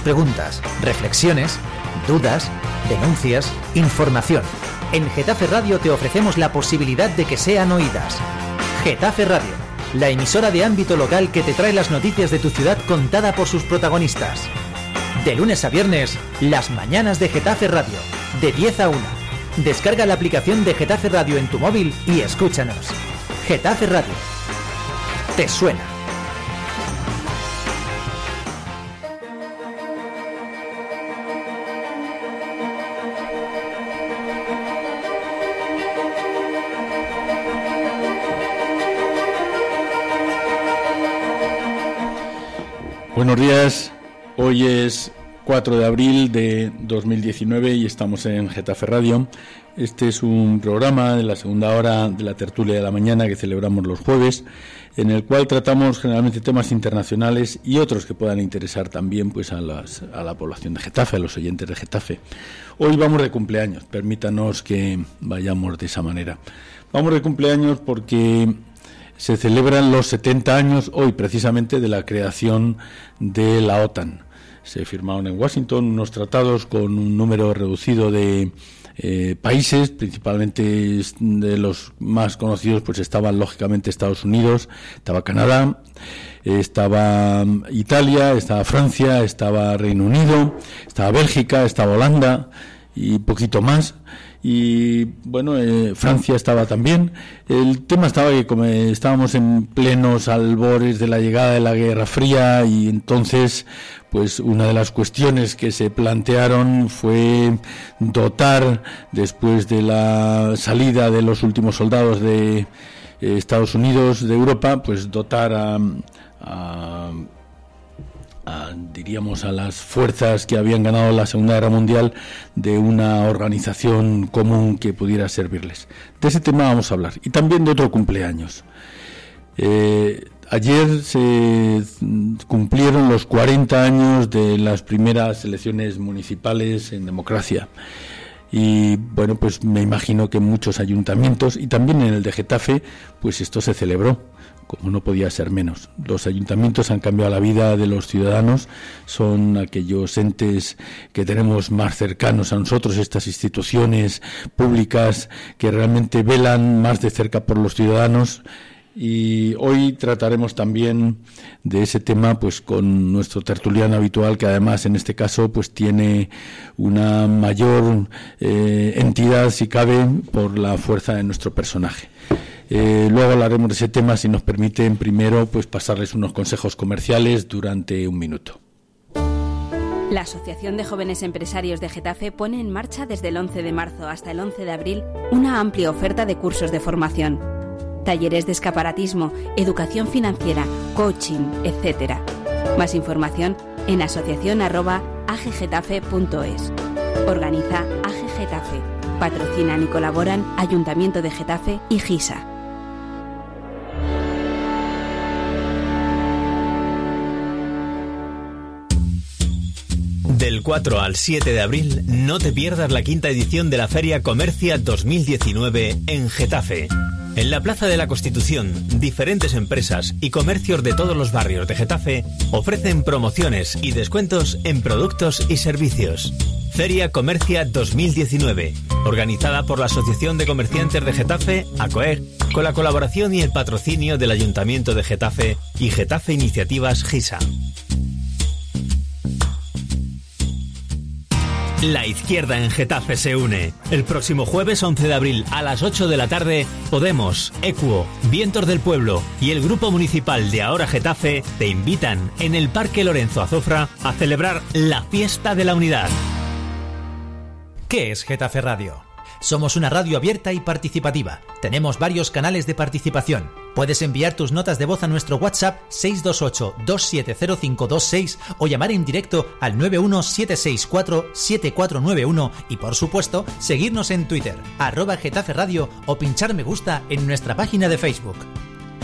preguntas, reflexiones, dudas, denuncias, información. En Getafe Radio te ofrecemos la posibilidad de que sean oídas. Getafe Radio, la emisora de ámbito local que te trae las noticias de tu ciudad contada por sus protagonistas. De lunes a viernes, las mañanas de Getafe Radio, de 10 a 1. Descarga la aplicación de Getafe Radio en tu móvil y escúchanos. Getafe Radio. ¿Te suena? Buenos días, hoy es 4 de abril de 2019 y estamos en Getafe Radio. Este es un programa de la segunda hora de la tertulia de la mañana que celebramos los jueves, en el cual tratamos generalmente temas internacionales y otros que puedan interesar también pues a, las, a la población de Getafe, a los oyentes de Getafe. Hoy vamos de cumpleaños, permítanos que vayamos de esa manera. Vamos de cumpleaños porque se celebran los 70 años hoy precisamente de la creación de la OTAN. Se firmaron en Washington unos tratados con un número reducido de eh, países, principalmente de los más conocidos, pues estaban lógicamente Estados Unidos, estaba Canadá, estaba Italia, estaba Francia, estaba Reino Unido, estaba Bélgica, estaba Holanda y poquito más y bueno, eh, Francia estaba también. El tema estaba que como estábamos en plenos albores de la llegada de la Guerra Fría y entonces pues una de las cuestiones que se plantearon fue dotar después de la salida de los últimos soldados de eh, Estados Unidos de Europa, pues dotar a diríamos, a las fuerzas que habían ganado la Segunda Guerra Mundial de una organización común que pudiera servirles. De ese tema vamos a hablar. Y también de otro cumpleaños. Eh, ayer se cumplieron los 40 años de las primeras elecciones municipales en democracia. Y bueno, pues me imagino que en muchos ayuntamientos y también en el de Getafe, pues esto se celebró como no podía ser menos. Los ayuntamientos han cambiado la vida de los ciudadanos, son aquellos entes que tenemos más cercanos a nosotros, estas instituciones públicas que realmente velan más de cerca por los ciudadanos. Y hoy trataremos también de ese tema pues con nuestro tertuliano habitual que además en este caso pues tiene una mayor eh, entidad si cabe por la fuerza de nuestro personaje. Eh, luego hablaremos de ese tema si nos permiten primero pues pasarles unos consejos comerciales durante un minuto. La Asociación de Jóvenes Empresarios de Getafe pone en marcha desde el 11 de marzo hasta el 11 de abril una amplia oferta de cursos de formación. Talleres de escaparatismo, educación financiera, coaching, etc. Más información en asociación.aggetafe.es. Organiza AG Getafe. Patrocinan y colaboran Ayuntamiento de Getafe y GISA. Del 4 al 7 de abril, no te pierdas la quinta edición de la Feria Comercia 2019 en Getafe. En la Plaza de la Constitución, diferentes empresas y comercios de todos los barrios de Getafe ofrecen promociones y descuentos en productos y servicios. Feria Comercia 2019, organizada por la Asociación de Comerciantes de Getafe, ACOEG, con la colaboración y el patrocinio del Ayuntamiento de Getafe y Getafe Iniciativas GISA. La izquierda en Getafe se une. El próximo jueves 11 de abril a las 8 de la tarde, Podemos, Equo, Vientos del Pueblo y el Grupo Municipal de Ahora Getafe te invitan en el Parque Lorenzo Azofra a celebrar la Fiesta de la Unidad. ¿Qué es Getafe Radio? Somos una radio abierta y participativa. Tenemos varios canales de participación. Puedes enviar tus notas de voz a nuestro WhatsApp 628-270526 o llamar en directo al 91764-7491 y por supuesto seguirnos en Twitter, arroba Getafe Radio o pinchar me gusta en nuestra página de Facebook.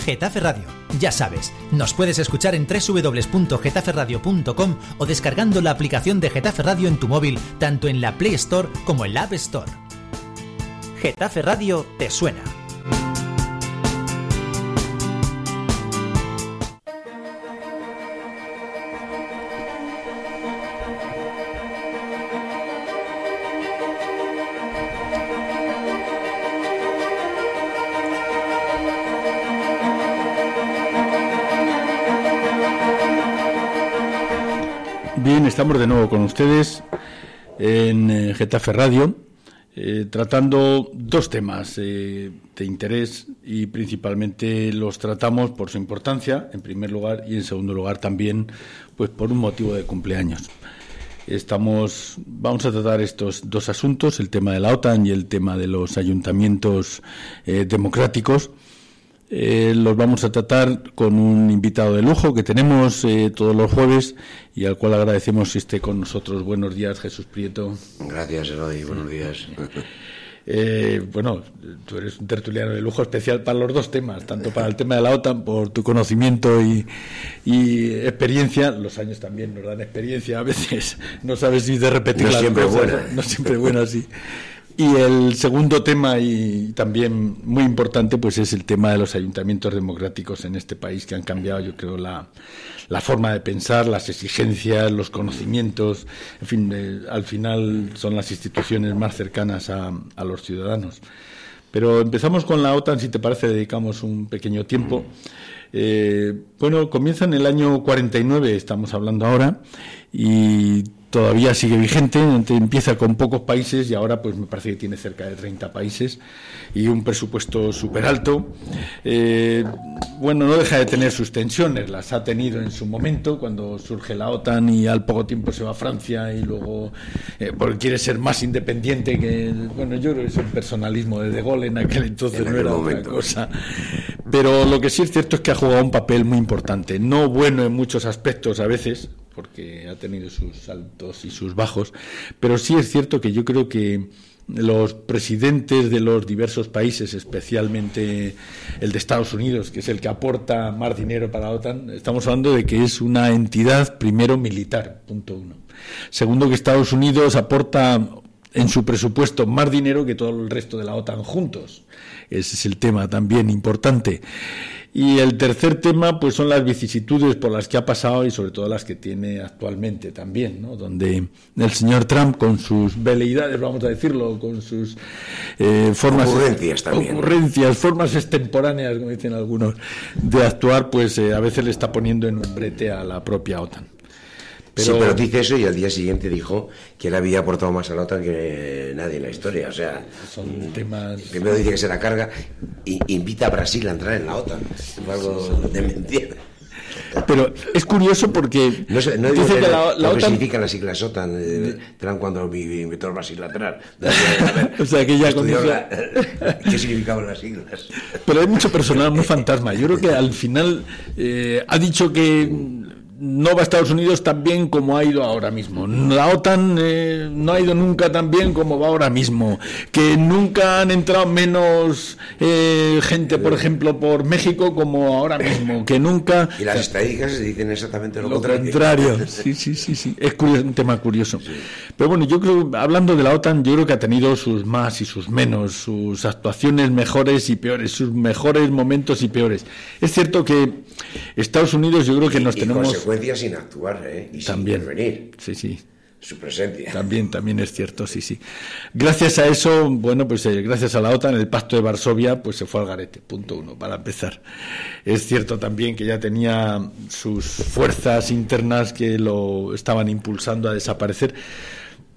Getafe Radio. Ya sabes, nos puedes escuchar en www.getaferradio.com o descargando la aplicación de Getafe Radio en tu móvil, tanto en la Play Store como en la App Store. Getafe Radio te suena. Con ustedes en eh, Getafe Radio, eh, tratando dos temas eh, de interés y principalmente los tratamos por su importancia, en primer lugar, y en segundo lugar también, pues por un motivo de cumpleaños. Estamos, vamos a tratar estos dos asuntos, el tema de la OTAN y el tema de los ayuntamientos democráticos. Eh, los vamos a tratar con un invitado de lujo que tenemos eh, todos los jueves y al cual agradecemos que esté con nosotros. Buenos días, Jesús Prieto. Gracias, Elodie. Buenos días. Eh, bueno, tú eres un tertuliano de lujo especial para los dos temas, tanto para el tema de la OTAN por tu conocimiento y, experiencia. Los años también nos dan experiencia. A veces no sabes si de repetir no siempre Buena. No siempre buena, sí. Y el segundo tema, y también muy importante, pues es el tema de los ayuntamientos democráticos en este país, que han cambiado, yo creo, la, la forma de pensar, las exigencias, los conocimientos, en fin, eh, al final son las instituciones más cercanas a, a los ciudadanos. Pero empezamos con la OTAN, si te parece, dedicamos un pequeño tiempo. Eh, bueno, comienza en el año 49, estamos hablando ahora, y todavía sigue vigente, empieza con pocos países y ahora pues me parece que tiene cerca de 30 países y un presupuesto súper alto. Eh, bueno, no deja de tener sus tensiones, las ha tenido en su momento cuando surge la OTAN y al poco tiempo se va a Francia y luego eh, porque quiere ser más independiente que, bueno, yo creo que es un personalismo de De Gaulle en aquel entonces, no era otra cosa. Pero lo que sí es cierto es que ha jugado un papel muy importante, no bueno en muchos aspectos a veces, porque ha tenido sus altos y sus bajos, pero sí es cierto que yo creo que los presidentes de los diversos países, especialmente el de Estados Unidos, que es el que aporta más dinero para la OTAN, estamos hablando de que es una entidad, primero, militar, punto uno. Segundo, que Estados Unidos aporta en su presupuesto más dinero que todo el resto de la OTAN juntos. Ese es el tema también importante. Y el tercer tema, pues son las vicisitudes por las que ha pasado y sobre todo las que tiene actualmente también, ¿no? Donde el señor Trump, con sus veleidades, vamos a decirlo, con sus eh, formas. Ocurrencias también. Ocurrencias, formas extemporáneas, como dicen algunos, de actuar, pues eh, a veces le está poniendo en un brete a la propia OTAN. Sí, pero dice eso y al día siguiente dijo que él había aportado más a la OTAN que nadie en la historia. O sea, son temas. Primero dice que se la carga y invita a Brasil a entrar en la OTAN. Es algo de mentira. Pero es curioso porque. No, sé, no dice que, la, la OTAN. significan las siglas OTAN? Eh, cuando invitó a Brasil a entrar. o sea, que ya la, ¿Qué significaban las siglas? Pero hay mucho personal muy fantasma. Yo creo que al final eh, ha dicho que no va a Estados Unidos tan bien como ha ido ahora mismo. La OTAN eh, no ha ido nunca tan bien como va ahora mismo. Que nunca han entrado menos eh, gente, por ejemplo, por México como ahora mismo. Que nunca. Y las estadísticas dicen exactamente lo, contrario. Sí, sí, sí, sí. Es un tema curioso. Pero bueno, yo creo, hablando de la OTAN, yo creo que ha tenido sus más y sus menos, sus actuaciones mejores y peores, sus mejores momentos y peores. Es cierto que Estados Unidos, yo creo que nos tenemos sin actuar ¿eh? y también, sin intervenir. Sí, sí. Su presencia. También, también es cierto, sí, sí. Gracias a eso, bueno, pues eh, gracias a la OTAN, el pacto de Varsovia, pues se fue al garete, punto uno, para empezar. Es cierto también que ya tenía sus fuerzas internas que lo estaban impulsando a desaparecer.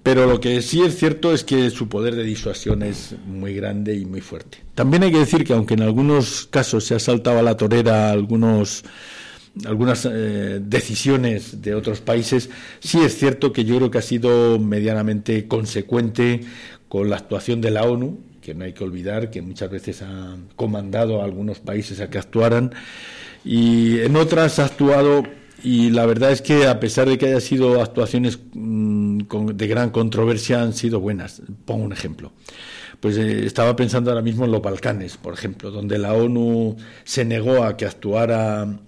Pero lo que sí es cierto es que su poder de disuasión es muy grande y muy fuerte. También hay que decir que aunque en algunos casos se ha saltado a la torera algunos algunas eh, decisiones de otros países, sí es cierto que yo creo que ha sido medianamente consecuente con la actuación de la ONU, que no hay que olvidar que muchas veces ha comandado a algunos países a que actuaran, y en otras ha actuado y la verdad es que a pesar de que haya sido actuaciones mm, de gran controversia han sido buenas. Pongo un ejemplo. Pues eh, estaba pensando ahora mismo en los Balcanes, por ejemplo, donde la ONU se negó a que actuara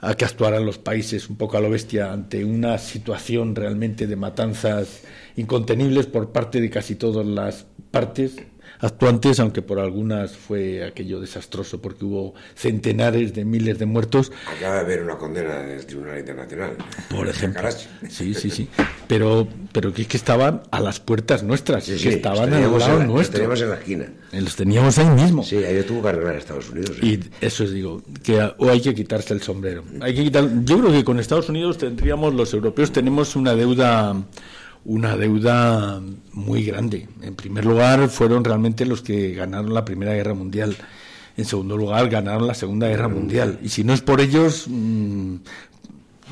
a que actuaran los países un poco a lo bestia ante una situación realmente de matanzas incontenibles por parte de casi todas las partes, actuantes, aunque por algunas fue aquello desastroso porque hubo centenares de miles de muertos. Acaba de haber una condena del Tribunal Internacional. Por ejemplo. Sí, sí, sí. Pero, pero que es que estaban a las puertas nuestras, que estaban al lado nuestro. Los teníamos en la esquina. Los teníamos ahí mismo. Sí, ahí tuvo que arreglar a Estados Unidos. Y eso es, digo, que o hay que quitarse el sombrero. Hay que quitar, yo creo que con Estados Unidos tendríamos, los europeos tenemos una deuda una deuda muy grande. En primer lugar, fueron realmente los que ganaron la Primera Guerra Mundial. En segundo lugar, ganaron la Segunda Guerra Mundial. Y si no es por ellos, mm,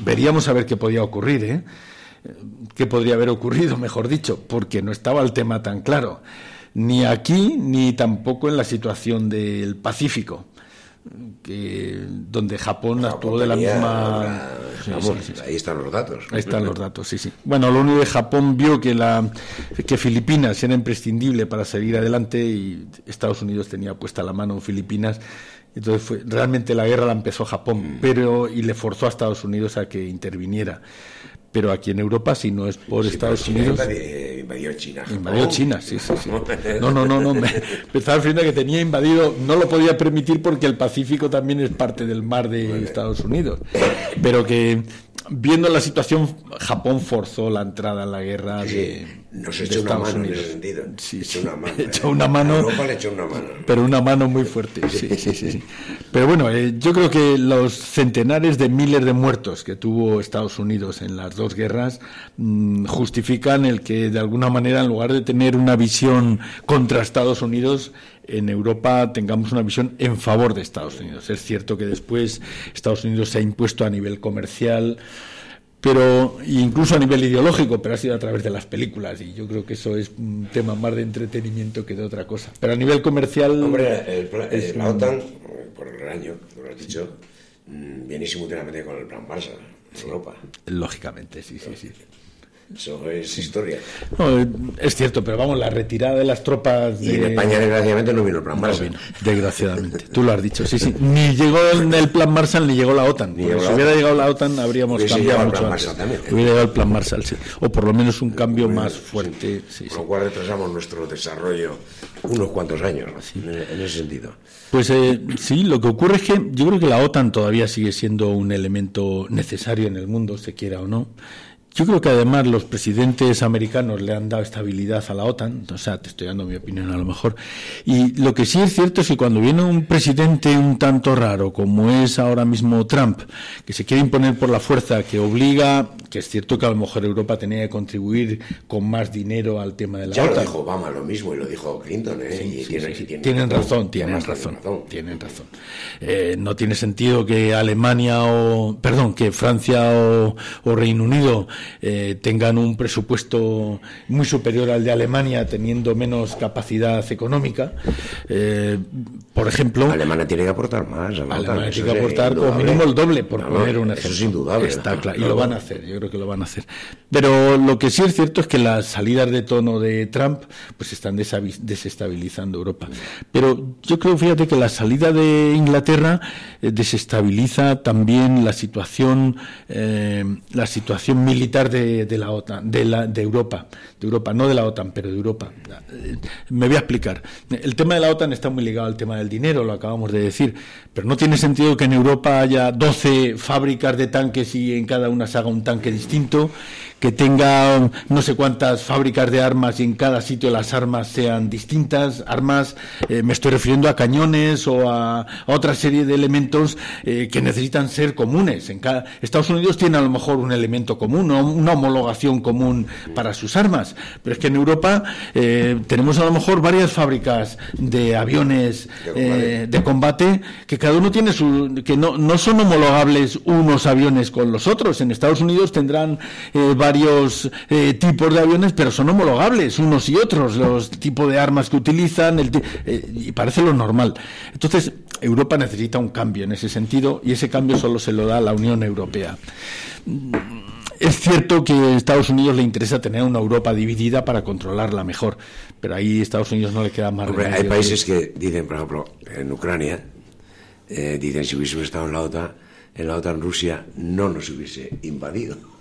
veríamos a ver qué podía ocurrir, ¿eh? ¿Qué podría haber ocurrido, mejor dicho? Porque no estaba el tema tan claro. Ni aquí, ni tampoco en la situación del Pacífico que donde Japón, actuó de la misma ahí están los datos ahí están los datos sí sí bueno lo único que Japón vio que la que Filipinas era imprescindible para seguir adelante y Estados Unidos tenía puesta la mano en Filipinas entonces fue, realmente la guerra la empezó Japón mm. pero y le forzó a Estados Unidos a que interviniera pero aquí en Europa, si no es por Estados Unidos. Invadió China. Invadió China, sí, sí, sí. No, no, no, no. Me, estaba refiriendo que tenía invadido, no lo podía permitir porque el Pacífico también es parte del mar de Estados Unidos. Pero que viendo la situación, Japón forzó la entrada a la guerra de, nos echó una mano en ese sentido. Sí, echó una mano. echó una mano, Europa le echó una mano. Pero una mano muy fuerte. Sí, sí, sí. Pero bueno, eh, yo creo que los centenares de miles de muertos que tuvo Estados Unidos en las dos guerras mm, justifican el que de alguna manera, en lugar de tener una visión contra Estados Unidos, en Europa tengamos una visión en favor de Estados Unidos. Es cierto que después Estados Unidos se ha impuesto a nivel comercial, pero incluso a nivel ideológico, pero ha sido a través de las películas y yo creo que eso es un tema más de entretenimiento que de otra cosa. Pero a nivel comercial... Hombre, la OTAN, por el año, lo has dicho, mm, viene simultáneamente con el plan Barça, Europa. Lógicamente, sí, sí, sí. Eso es historia. es cierto, pero vamos, la retirada de las tropas. Y en España, desgraciadamente, no vino el plan Marshall. desgraciadamente. Tú lo has dicho, sí, sí. Ni llegó el plan Marshall ni llegó la OTAN. si hubiera llegado la OTAN, habríamos cambiado mucho. Hubiera llegado el plan Marshall, sí. O por lo menos un cambio más fuerte. Sí, Con lo cual retrasamos nuestro desarrollo unos cuantos años, en ese sentido. Pues eh, sí, lo que ocurre es que yo creo que la OTAN todavía sigue siendo un elemento necesario en el mundo, se quiera o no. Yo creo que además los presidentes americanos le han dado estabilidad a la OTAN, o sea, te estoy dando mi opinión a lo mejor. Y lo que sí es cierto es que cuando viene un presidente un tanto raro, como es ahora mismo Trump, que se quiere imponer por la fuerza, que obliga, que es cierto que a lo mejor Europa tenía que contribuir con más dinero al tema de la OTAN. Ya lo dijo Obama lo mismo y lo dijo Clinton, ¿eh? tienen, razón, tienen razón, tienen razón. Eh, no tiene sentido que Alemania o, perdón, que Francia o Reino Unido eh, tengan un presupuesto muy superior al de Alemania, teniendo menos capacidad económica. Eh, por ejemplo. Alemania tiene que aportar más. Alemania tiene que aportar como mínimo el doble, por poner un ejemplo. Eso es indudable. Está claro, y lo van a hacer, yo creo que lo van a hacer. Pero lo que sí es cierto es que las salidas de tono de Trump pues están desestabilizando Europa. Pero yo creo, fíjate, que la salida de Inglaterra eh, desestabiliza también la situación, la situación militar de, la OTAN, de, la, de Europa, de Europa, no de la OTAN, pero de Europa. Me voy a explicar. El tema de la OTAN está muy ligado al tema del dinero, lo acabamos de decir, pero no tiene sentido que en Europa haya 12 fábricas de tanques y en cada una se haga un tanque distinto que tenga no sé cuántas fábricas de armas y en cada sitio las armas sean distintas, armas, eh, me estoy refiriendo a cañones o a, otra serie de elementos eh, que necesitan ser comunes. En cada, Estados Unidos tiene a lo mejor un elemento común, una homologación común para sus armas, pero es que en Europa eh, tenemos a lo mejor varias fábricas de aviones de combate que cada uno tiene su, que no, no son homologables unos aviones con los otros. En Estados Unidos tendrán varios eh, tipos de aviones, pero son homologables unos y otros, los tipos de armas que utilizan, el, eh, y parece lo normal. Entonces, Europa necesita un cambio en ese sentido y ese cambio solo se lo da la Unión Europea. Es cierto que a Estados Unidos le interesa tener una Europa dividida para controlarla mejor, pero ahí a Estados Unidos no le queda más Hay países que dicen, por ejemplo, en Ucrania, eh, dicen si hubiésemos estado en la OTAN, en la OTAN Rusia no nos hubiese invadido.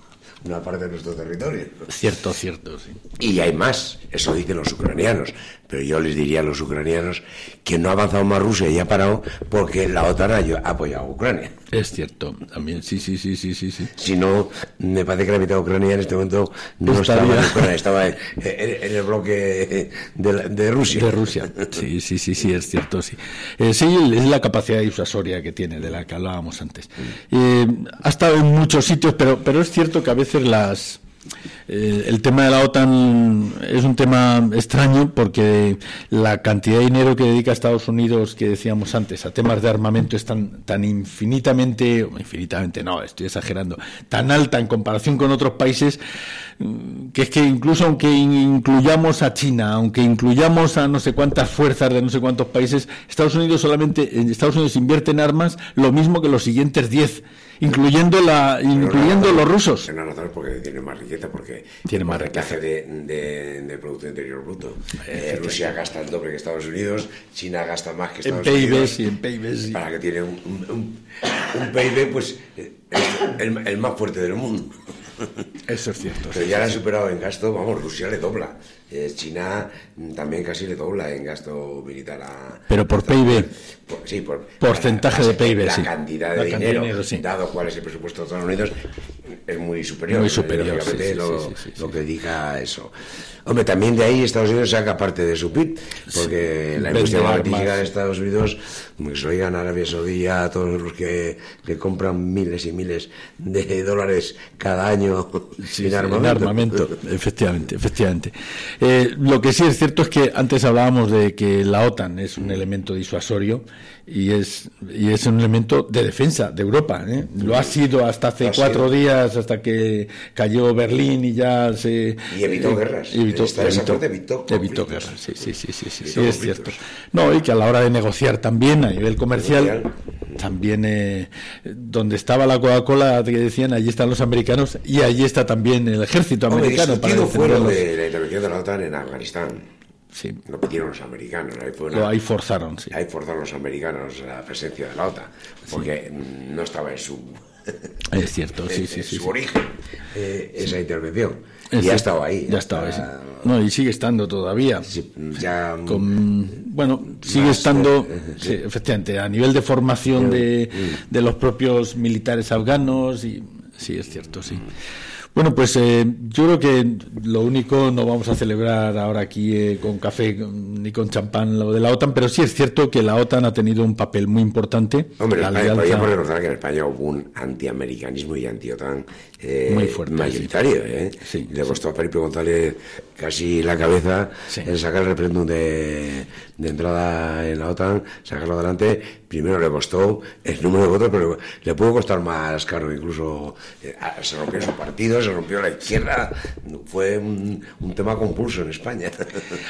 Una parte de nuestro territorio. Cierto, cierto, sí. Y hay más, eso dicen los ucranianos. Pero yo les diría a los ucranianos que no ha avanzado más Rusia y ha parado porque la OTAN ha apoyado a Ucrania. Es cierto, también, sí, sí, sí, sí, sí. Si no, me parece que la mitad de Ucrania en este momento no estaba en Ucrania, estaba en, el bloque de, Rusia. De Rusia, sí, sí, sí, sí, es cierto, sí. Eh, sí, es la capacidad disuasoria que tiene, de la que hablábamos antes. Eh, ha estado en muchos sitios, pero, pero es cierto que a veces las eh, el tema de la OTAN es un tema extraño porque la cantidad de dinero que dedica Estados Unidos, que decíamos antes, a temas de armamento es tan, tan infinitamente, infinitamente no, estoy exagerando, tan alta en comparación con otros países, mm, que es que incluso aunque incluyamos a China, aunque incluyamos a no sé cuántas fuerzas de no sé cuántos países, Estados Unidos solamente, Estados Unidos invierte en armas lo mismo que los siguientes 10 incluyendo la incluyendo los rusos. Una razón porque tiene más riqueza, porque tiene más riqueza de, de, Producto Interior Bruto. Eh, Rusia gasta el doble que Estados Unidos, China gasta más que Estados Unidos. en PIB, Para que tiene un, un, PIB, pues, el, el más fuerte del mundo. Eso es cierto. Pero ya la ha superado en gasto, vamos, Rusia le dobla. China también casi le dobla en gasto militar a... Pero por PIB. sí, por... Porcentaje de PIB, la cantidad de dinero, dado cuál es el presupuesto de Estados Unidos, es muy superior. Muy superior, lo, que diga eso. Hombre, también de ahí Estados Unidos saca parte de su PIB, porque la industria armamentística de Estados Unidos, como se oigan Arabia Saudí a todos los que, que compran miles y miles de dólares cada año sin armamento. armamento. efectivamente, efectivamente. Eh, lo que sí es cierto es que antes hablábamos de que la OTAN es un elemento disuasorio y es, y es un elemento de defensa de Europa. ¿eh? Lo ha sido hasta hace cuatro días, hasta que cayó Berlín y ya se... Y evitó eh, guerras. Evitó, evitó, guerras, sí, sí, sí, sí, sí, es cierto. No, y que a la hora de negociar también a nivel comercial, también eh, donde estaba la Coca-Cola, que decían, allí están los americanos y allí está también el ejército americano. para fueron de la intervención de la OTAN en Afganistán. Sí. Lo pidieron los americanos. Ahí, forzaron, sí. Ahí forzaron los americanos la presencia de la OTAN, porque no estaba en su... Es cierto, sí, sí, sí. Su origen, eh, esa intervención. y ya estaba ahí. Ya estaba ahí. No, y sigue estando todavía. ya, bueno, sigue estando, eh, efectivamente, a nivel de formación de, de los propios militares afganos. y Sí, es cierto, sí. Bueno, pues eh, yo creo que lo único no vamos a celebrar ahora aquí eh, con café ni con champán lo de la OTAN, pero sí es cierto que la OTAN ha tenido un papel muy importante. Hombre, podríamos recordar que en España hubo un antiamericanismo y anti-OTAN eh, muy fuerte, mayoritario. ¿eh? Le costó a Felipe González casi la cabeza en sacar el referéndum de, de, entrada en la OTAN, sacarlo adelante. Primero le costó el número de votos, pero le pudo costar más caro. Incluso eh, se rompió su partido, se rompió la izquierda. Fue un, tema compulso en España.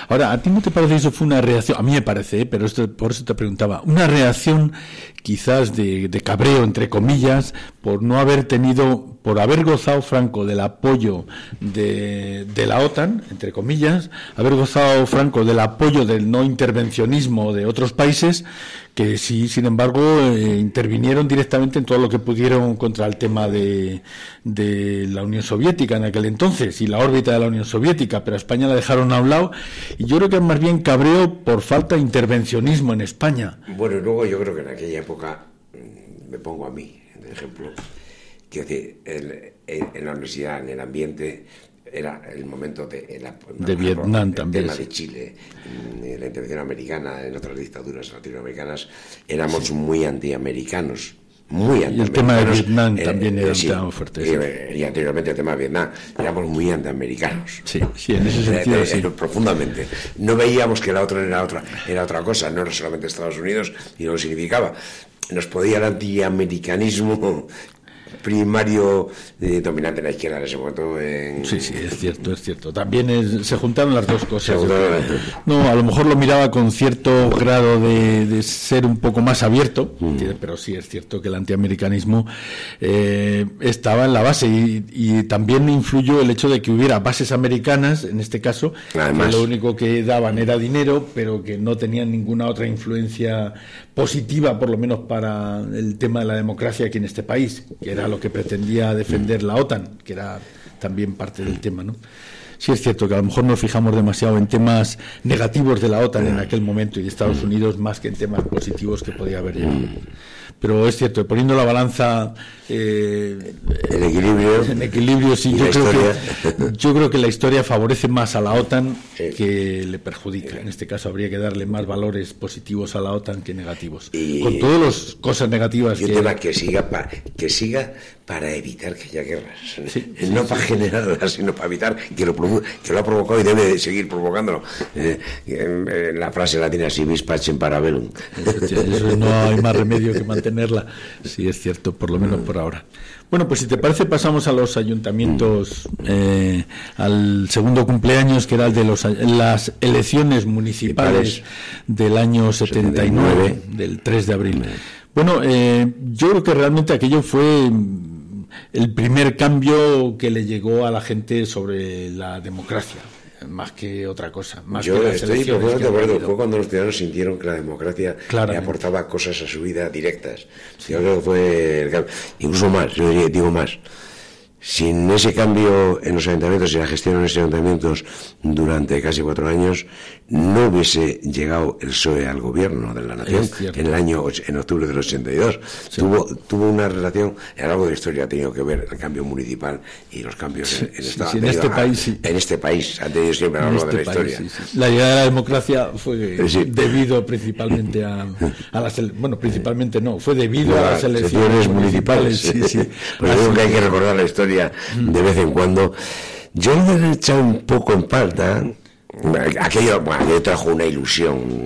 Ahora, ¿a ti no te parece eso fue una reacción? A mí me parece, ¿eh? pero esto, por eso te preguntaba. Una reacción quizás de, de cabreo, entre comillas, por no haber tenido por haber gozado Franco del apoyo de, de, la OTAN, entre comillas, haber gozado Franco del apoyo del no intervencionismo de otros países, que sí, sin embargo, eh, intervinieron directamente en todo lo que pudieron contra el tema de, de, la Unión Soviética en aquel entonces y la órbita de la Unión Soviética, pero a España la dejaron a un lado y yo creo que es más bien cabreo por falta de intervencionismo en España. Bueno, luego yo creo que en aquella época, mm, me pongo a mí, de ejemplo, que en la universidad, en el ambiente, era el momento de, la, de Vietnam también. tema de Chile, la intervención americana, en otras dictaduras latinoamericanas, éramos muy antiamericanos. Muy y el tema de Vietnam eh, también era un fuerte. Y, anteriormente el tema de Vietnam, éramos muy antiamericanos. Sí, sí, en ese eh, sentido. Eh, profundamente. No veíamos que la otra era otra, era otra cosa, no era solamente Estados Unidos y no lo significaba nos podía el antiamericanismo primario eh, dominante en la izquierda en ese momento. Sí, sí, es cierto, es cierto. También se juntaron las dos cosas. No, a lo mejor lo miraba con cierto grado de, ser un poco más abierto, mm. pero sí es cierto que el antiamericanismo eh, estaba en la base y, también influyó el hecho de que hubiera bases americanas, en este caso, que lo único que daban era dinero, pero que no tenían ninguna otra influencia positiva, por lo menos para el tema de la democracia aquí en este país, que era lo que pretendía defender la OTAN, que era también parte del tema, ¿no? Sí es cierto que a lo mejor nos fijamos demasiado en temas negativos de la OTAN en aquel momento y de Estados Unidos más que en temas positivos que podía haber llegado pero es cierto, poniendo la balanza eh, en equilibrio, en equilibrio sí, yo creo, que, yo creo que la historia favorece más a la OTAN que le perjudica. En este caso habría que darle más valores positivos a la OTAN que negativos. Con todas las cosas negativas y que... que siga, para, que siga para evitar que haya guerras. no para generarlas, sino para evitar que lo, que lo ha provocado y debe seguir provocándolo. Eh, la frase latina, si vis pacem para velum. no hay más remedio que mantener sí es cierto, por lo menos por ahora. Bueno, pues si te parece pasamos a los ayuntamientos, eh, al segundo cumpleaños, que era el de los, las elecciones municipales del año 79, del 3 de abril. Bueno, eh, yo creo que realmente aquello fue el primer cambio que le llegó a la gente sobre la democracia más que otra cosa. Más Yo estoy de acuerdo. Fue cuando los ciudadanos sintieron que la democracia le aportaba cosas a su vida directas. Yo creo que fue incluso más, yo digo más. Sin ese cambio en los ayuntamientos y la gestión en los ayuntamientos durante casi cuatro años, no hubiese llegado el PSOE al gobierno de la nación en el año en octubre del 82. Tuvo, tuvo una relación, en algo de historia ha tenido que ver el cambio municipal y los cambios en, en este país. En este país ha tenido siempre algo de la este historia. La llegada de la democracia fue debido principalmente a, las bueno, principalmente no, fue debido a las elecciones municipales. pues que hay que recordar la historia de vez en cuando. Yo lo he echado un poco en falta. Aquello, bueno, trajo una ilusión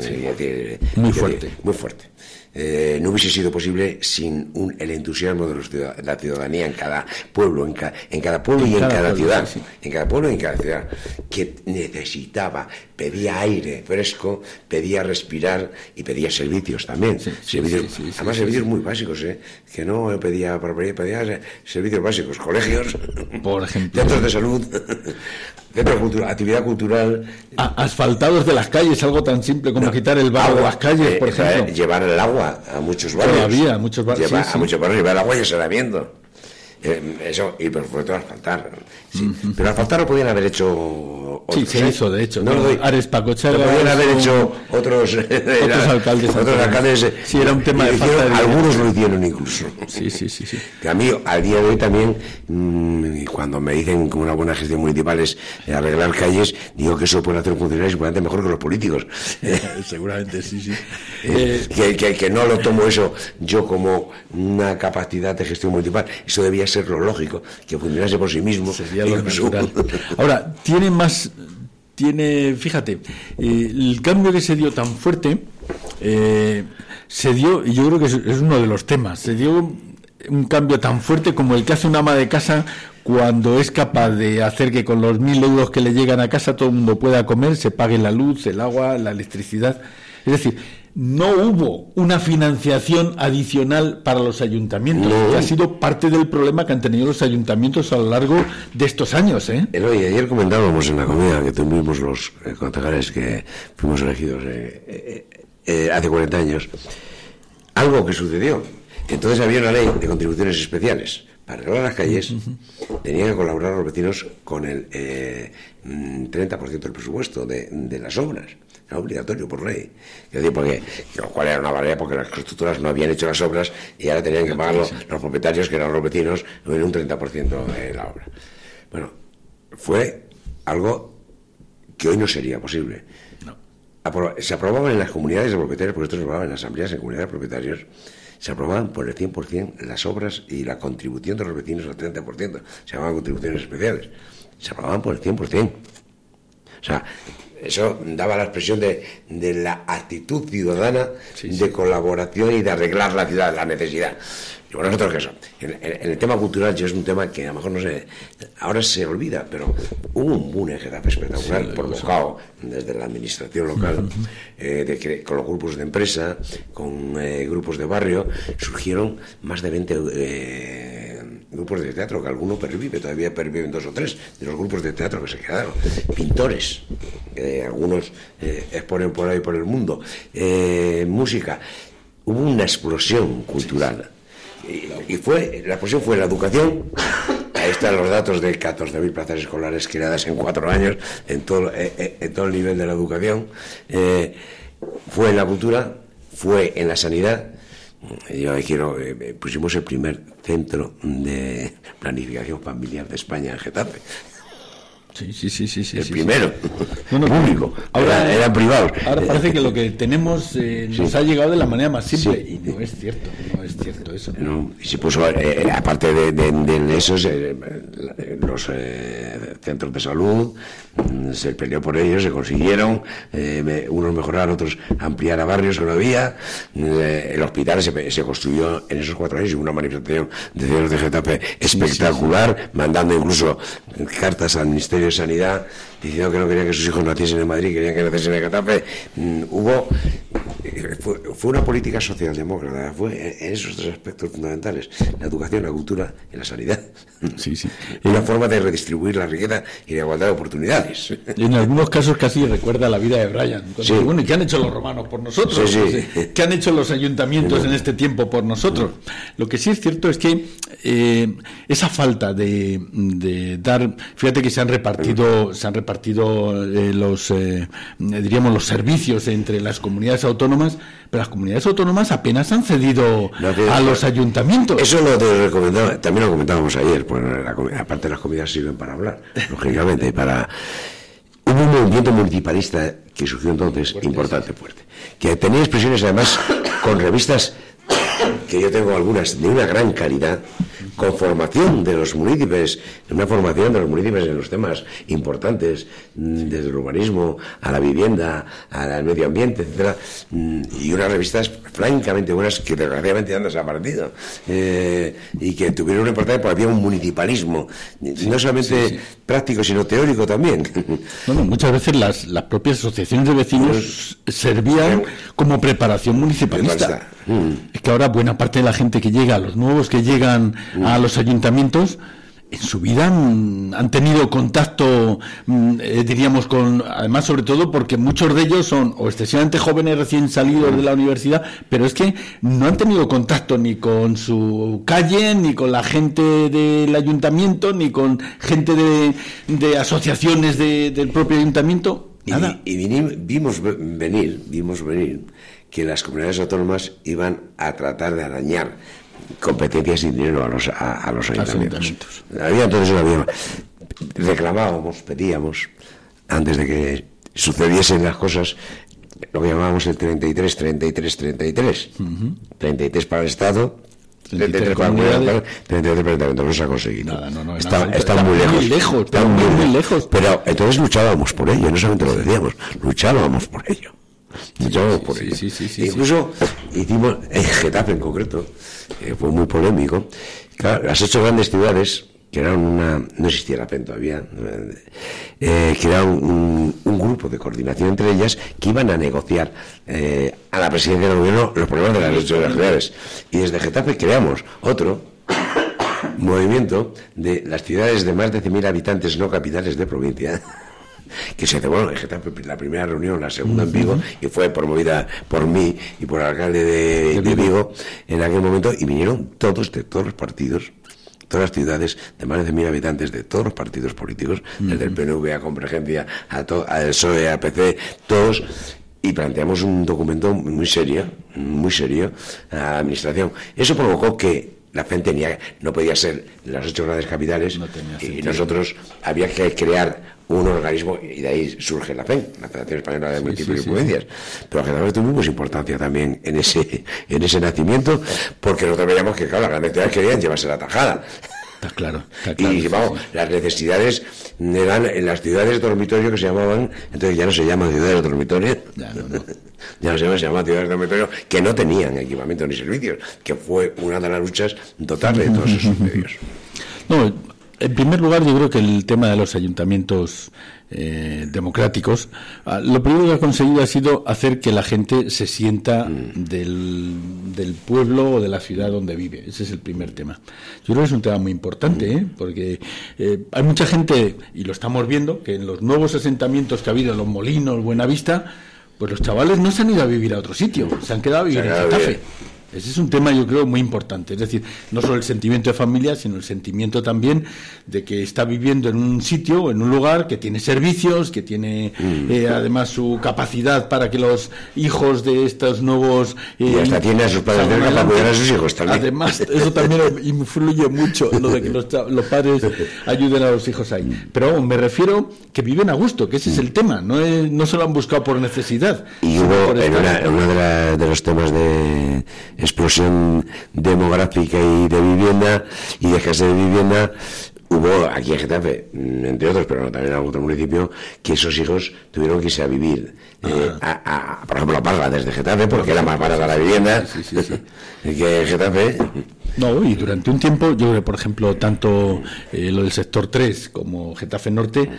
muy fuerte. Muy fuerte. Eh, no hubiese sido posible sin un, el entusiasmo de, los, la ciudadanía en cada pueblo, en, en cada pueblo y en cada, ciudad, en cada pueblo y en cada ciudad, que necesitaba, pedía aire fresco, pedía respirar y pedía servicios también. servicios, además servicios muy básicos, ¿eh? que no pedía, pedía servicios básicos, colegios, por ejemplo, centros de salud. actividad cultural. asfaltados de las calles, algo tan simple como quitar el barro de las calles, por eh, ejemplo. Llevar el agua a muchos barrios. Todavía, a muchos barrios. A muchos barrios llevar el agua y el viendo eh, eso, y por supuesto asfaltar. Sí. Pero asfaltar lo podían haber hecho. sí, se hizo, de hecho. No. Ares Pacochaga. Podían haber hecho otros, otros alcaldes. Otros alcaldes. Sí, era un tema de falta Algunos lo hicieron incluso. Sí, sí, sí. sí. Que a mí, al día de hoy también, mmm, cuando me dicen que una buena gestión municipal es arreglar calles, digo que eso puede hacer un funcionario seguramente mejor que los políticos. seguramente, sí, sí. Eh, que, que, que no lo tomo eso yo como una capacidad de gestión municipal. Eso debía ser lo lógico, que funcionase por sí mismo. Sería natural. Ahora, tiene más, tiene, fíjate, eh, el cambio que se dio tan fuerte, eh, se dio, y yo creo que es, uno de los temas, se dio un cambio tan fuerte como el que hace un ama de casa cuando es capaz de hacer que con los mil euros que le llegan a casa todo el mundo pueda comer, se pague la luz, el agua, la electricidad. Es decir, no hubo una financiación adicional para los ayuntamientos, que ha sido parte del problema que han tenido los ayuntamientos a lo largo de estos años. ¿eh? ayer comentábamos en la comida que tuvimos los eh, concejales que fuimos elegidos eh, eh, hace 40 años, algo que sucedió. Entonces había una ley de contribuciones especiales. Para arreglar las calles tenían que colaborar los vecinos con el 30% mm, del presupuesto de, de las obras era obligatorio por ley. decir, porque, lo cual era una barrera porque las constructoras no habían hecho las obras y ahora tenían que pagar los, propietarios, que eran los vecinos, en un 30% de la obra. Bueno, fue algo que hoy no sería posible. Se aprobaban en las comunidades de propietarios, porque esto se aprobaba en las asambleas en comunidades de propietarios, se aprobaban por el 100% las obras y la contribución de los vecinos al 30%. Se llamaban contribuciones especiales. Se aprobaban por el 100%. O sea, eso daba la expresión de, de la actitud ciudadana de colaboración y de arreglar la ciudad, la necesidad. Y bueno, nosotros que eso. En, el tema cultural ya es un tema que a lo mejor no se. Ahora se olvida, pero hubo un boom espectacular provocado desde la administración local, eh, de que con los grupos de empresa, con eh, grupos de barrio, surgieron más de 20 eh, grupos de teatro, que alguno pervive, todavía perviven dos o tres de los grupos de teatro que se quedaron. Pintores, que algunos exponen por ahí por el mundo. música. Hubo una explosión cultural Y, fue, la posición fue la educación. Ahí están los datos de 14.000 plazas escolares creadas en cuatro años en todo, eh, eh, en todo el nivel de la educación. Eh, fue en la cultura, fue en la sanidad. Yo quiero, pusimos el primer centro de planificación familiar de España en Getafe. Sí, sí, sí, sí, sí El primero, público. Ahora eran privados. Ahora parece que lo que tenemos eh, nos ha llegado de la manera más simple y no es cierto, no es cierto eso. y se puso, eh, eh, aparte de, de, esos, los centros de salud, mm, se peleó por ellos, se consiguieron, unos mejorar, otros ampliar a barrios que no había. el hospital se, se, construyó en esos cuatro años y una manifestación de de Getafe espectacular, mandando incluso cartas al Ministerio Sanidad diciendo que no quería que sus hijos naciesen en Madrid, querían que naciesen en Getafe. Mm, hubo. Eh, fue, una política socialdemócrata, fue en esos tres aspectos fundamentales: la educación, la cultura y la sanidad. Sí, sí. Y una forma de redistribuir la riqueza y de igualdad de oportunidades. Y en algunos casos casi recuerda la vida de Brian. Sí. Bueno, ¿y qué han hecho los romanos por nosotros? Sí, ¿Qué han hecho los ayuntamientos en este tiempo por nosotros? Lo que sí es cierto es que eh, esa falta de, de, dar. Fíjate que se han repartido, se han repartido partido eh, los, eh, diríamos, los servicios entre las comunidades autónomas, pero las comunidades autónomas apenas han cedido a los ayuntamientos. Eso lo también lo comentábamos ayer, pues aparte las comunidades sirven para hablar, lógicamente, para... Hubo un movimiento municipalista que surgió entonces importante, fuerte, que tenía expresiones además con revistas que yo tengo algunas de una gran calidad, con formación de los municipios, una formación de los municipios en los temas importantes, mm, desde el urbanismo a la vivienda, al medio ambiente, etcétera, mm, y unas revistas francamente buenas que desgraciadamente han desaparecido eh, y que tuvieron una importancia porque había un municipalismo, no solamente práctico, sino teórico también. Bueno, muchas veces las, las propias asociaciones de vecinos servían como preparación municipalista. Mm. Es que ahora buena parte de la gente que llega, los nuevos que llegan a los ayuntamientos, en su vida han tenido contacto, mm, eh, diríamos, con, además sobre todo porque muchos de ellos son o excesivamente jóvenes recién salidos de la universidad, pero es que no han tenido contacto ni con su calle, ni con la gente del ayuntamiento, ni con gente de, asociaciones del propio ayuntamiamiento. Nada. Y, vimos venir, vimos venir que las comunidades autónomas iban a tratar de arañar competencias y dinero a los, a, los ayuntamientos. Había entonces una reclamábamos, pedíamos, antes de que sucediesen las cosas, lo que llamábamos el 33, 33, 33. 33 para el Estado, 33 para el 33 para el No se ha conseguido. Nada, no, no, está, muy lejos. Muy lejos, está muy, muy lejos. Pero entonces luchábamos por ello, no solamente lo decíamos, luchábamos por ello. Incluso hicimos, en Getafe en concreto, fue muy polémico, las ocho grandes ciudades, que eran una, no existía la PEN todavía, eh, que era un, grupo de coordinación entre ellas que iban a negociar eh, a la presidencia del gobierno los problemas de las ocho ciudades. Y desde Getafe creamos otro movimiento de las ciudades de más de 100.000 habitantes no capitales de provincia que se bueno, la primera reunión, la segunda en Vigo, y fue promovida por mí y por el alcalde de, Vigo. En aquel momento, y vinieron todos de todos los partidos todas las ciudades de más de 100.000 habitantes de todos los partidos políticos, desde el PNV a Convergencia, a al PSOE, a PC, todos, y planteamos un documento muy serio, muy serio a la administración. Eso provocó que la gente tenía, no podía ser las ocho grandes capitales y nosotros había que crear un organismo, y de ahí surge la FEN, la Federación Española de Municipios y Provincias. Pero generalmente tuvimos importancia también en ese, en ese nacimiento, porque nosotros veíamos que, claro, las grandes ciudades querían llevarse la tajada. Está claro, Y vamos, las necesidades eran en las ciudades de dormitorio que se llamaban, entonces ya no se llaman ciudades de dormitorio, ya no, ya no se llaman, se llaman ciudades de dormitorio, que no tenían equipamiento ni servicios, que fue una de las luchas totales de todos esos medios. No, en primer lugar, yo creo que el tema de los ayuntamientos eh, democráticos, ah, lo primero que ha conseguido ha sido hacer que la gente se sienta mm. del, pueblo o de la ciudad donde vive. Ese es el primer tema. Yo creo que es un tema muy importante, ¿eh? porque eh, hay mucha gente, y lo estamos viendo, que en los nuevos asentamientos que ha habido en Los Molinos, Buenavista, pues los chavales no se han ido a vivir a otro sitio, se han quedado a vivir en Getafe. Ese es un tema, yo creo, muy importante. Es decir, no solo el sentimiento de familia, sino el sentimiento también de que está viviendo en un sitio, en un lugar que tiene servicios, que tiene mm. eh, además su capacidad para que los hijos de estos nuevos. y eh, hasta tiene a sus padres para cuidar a sus hijos también. Además, eso también influye mucho, lo de que los, padres ayuden a los hijos ahí. Pero me refiero que viven a gusto, que ese es el tema. No, no se lo han buscado por necesidad. Y hubo, en uno de, los temas de explosión demográfica y de vivienda y de escasez de vivienda, hubo aquí en Getafe, entre otros, pero también en algún otro municipio, que esos hijos tuvieron que irse a vivir, eh, a, por ejemplo, a Parla desde Getafe, porque era más barata la vivienda sí, sí, sí, que Getafe. No, y durante un tiempo, yo creo, por ejemplo, tanto eh, lo del sector 3 como Getafe Norte,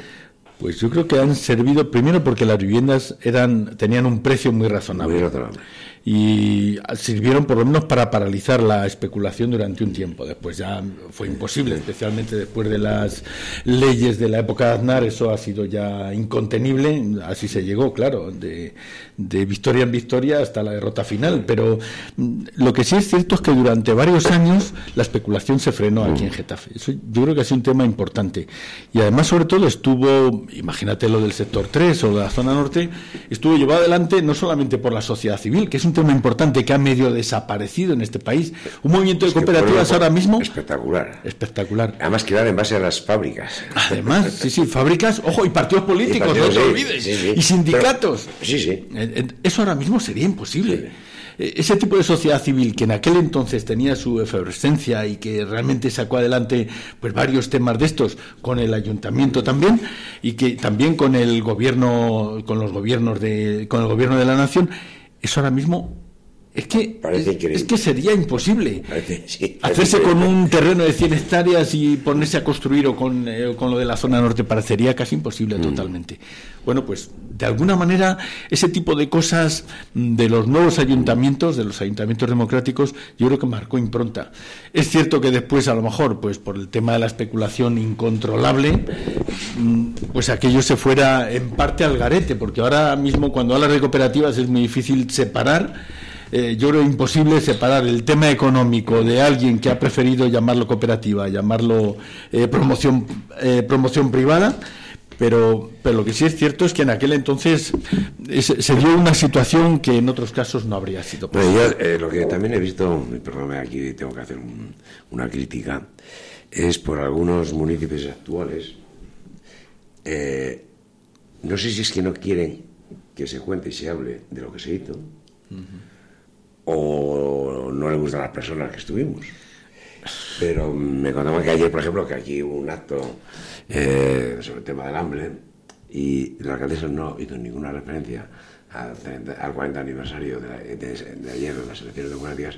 pues yo creo que han servido primero porque las viviendas eran tenían un precio muy razonable. Muy razonable y sirvieron por lo menos para paralizar la especulación durante un tiempo. Después ya fue imposible, especialmente después de las leyes de la época de Aznar, eso ha sido ya incontenible, así se llegó, claro, de, de victoria en victoria hasta la derrota final. Pero mm, lo que sí es cierto es que durante varios años la especulación se frenó aquí en Getafe. Eso yo creo que ha sido un tema importante. Y además, sobre todo, estuvo, imagínate lo del sector 3 o de la zona norte, estuvo llevado adelante no solamente por la sociedad civil, que es un tema importante que ha medio desaparecido en este país. Un movimiento de cooperativas ahora mismo. Espectacular. Espectacular. Además, que en base a las fábricas. Además, sí, sí, fábricas, ojo, y partidos políticos, no te olvides. Y sindicatos. sí, sí. Eh, eso ahora mismo sería imposible. Eh, ese tipo de sociedad civil que en aquel entonces tenía su efervescencia y que realmente sacó adelante pues varios temas de estos con el ayuntamiento también y que también con el gobierno con los gobiernos de con el gobierno de la nación eso ahora mismo es que, es, que sería imposible hacerse con un terreno de 100 hectáreas y ponerse a construir o con, eh, con lo de la zona norte parecería casi imposible mm. totalmente. Bueno, pues de alguna manera ese tipo de cosas de los nuevos ayuntamientos, de los ayuntamientos democráticos, yo creo que marcó impronta. Es cierto que después a lo mejor, pues por el tema de la especulación incontrolable, mm, pues aquello se fuera en parte al garete, porque ahora mismo cuando hablas de cooperativas es muy difícil separar eh, yo creo imposible separar el tema económico de alguien que ha preferido llamarlo cooperativa, llamarlo eh, promoción, eh, promoción privada, pero, pero lo que sí es cierto es que en aquel entonces se dio una situación que en otros casos no habría sido posible. lo que también he visto, perdóname, aquí tengo que hacer una crítica, es por algunos municipios actuales, no sé si es que no quieren que se cuente y se hable de lo que se hizo, o no le gustan las personas que estuvimos. Pero me contaban que ayer, por ejemplo, que aquí hubo un acto eh, sobre el tema del hambre y la alcaldesa no hizo ninguna referencia al, 40 aniversario de, ayer de las elecciones democráticas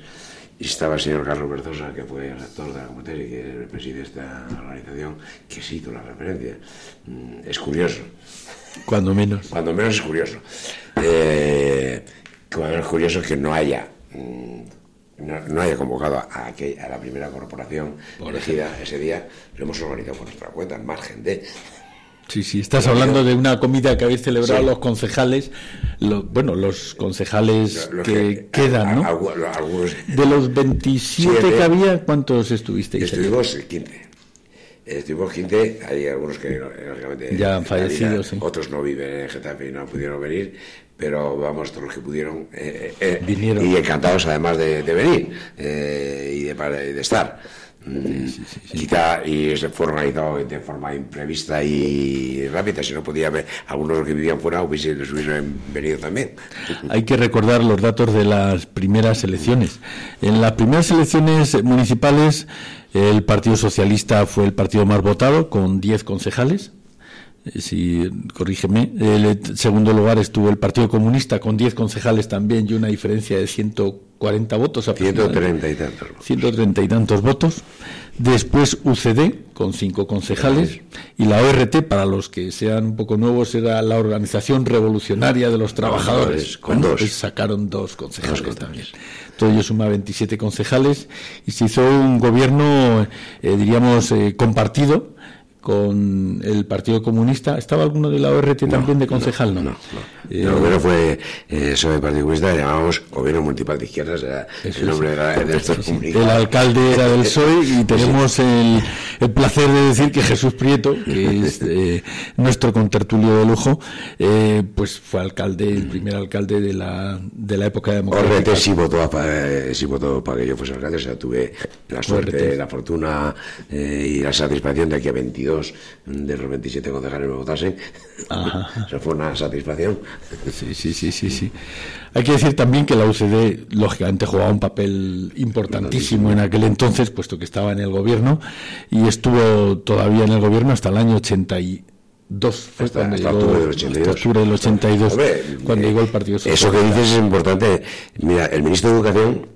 y estaba el señor Carlos Berzosa, que fue el actor de la Comunidad y que preside esta organización, que sí hizo la referencia. Mm, es curioso. Cuando menos. Cuando menos es curioso. Eh, cuando menos curioso que no haya Mm, no, haya convocado a, a, la primera corporación elegida ese día, lo hemos organizado por nuestra cuenta, al margen de... Sí, sí, estás hablando de una comida que habéis celebrado los concejales, bueno, los concejales que, quedan, ¿no? de los 27 que había, ¿cuántos estuvisteis? Estuvimos 15. Estuvimos 15, hay algunos que lógicamente ya han fallecido, sí. otros no viven en Getafe y no pudieron venir, pero vamos, todos los que pudieron eh, eh, eh y encantados además de, venir eh, y, de, de, estar. Mm, quizá y se fue organizado de forma imprevista y rápida. Si no podía haber algunos que vivían fuera hubiesen, hubiesen venido también. Hay que recordar los datos de las primeras elecciones. En las primeras elecciones municipales, el Partido Socialista fue el partido más votado, con 10 concejales si corrígeme, el segundo lugar estuvo el Partido Comunista con 10 concejales también y una diferencia de 140 votos. 130 y tantos. 130 y tantos votos. Después UCD con 5 concejales y la ORT, para los que sean un poco nuevos, era la Organización Revolucionaria de los Trabajadores. Con dos. Pues sacaron dos concejales también. Todo ello suma 27 concejales y se hizo un gobierno, eh, diríamos, eh, compartido con el Partido Comunista. ¿Estaba alguno de la ORT también de concejal? No, no. el gobierno fue eh, sobre el Partido Comunista, llamábamos Gobierno Municipal de Izquierdas, era el nombre de, estos El alcalde era del PSOE y tenemos el, el, placer de decir que Jesús Prieto, que es eh, nuestro contertulio de lujo, eh, pues fue alcalde, el primer alcalde de la, de la época democrática. ORT sí votó, para, sí votó para que yo fuese alcalde, o sea, tuve la suerte, la fortuna y la satisfacción de aquí a 22 de los 27 concejales me votasen. Eso fue una satisfacción. Sí, sí, sí, sí, sí. Hay que decir también que la UCD, lógicamente, jugaba un papel importantísimo en aquel entonces, puesto que estaba en el gobierno y estuvo todavía en el gobierno hasta el año 82 fue hasta, cuando llegó, octubre del 82, octubre del 82 cuando llegó el Partido Socialista. Eso que dices es importante. Mira, el ministro de Educación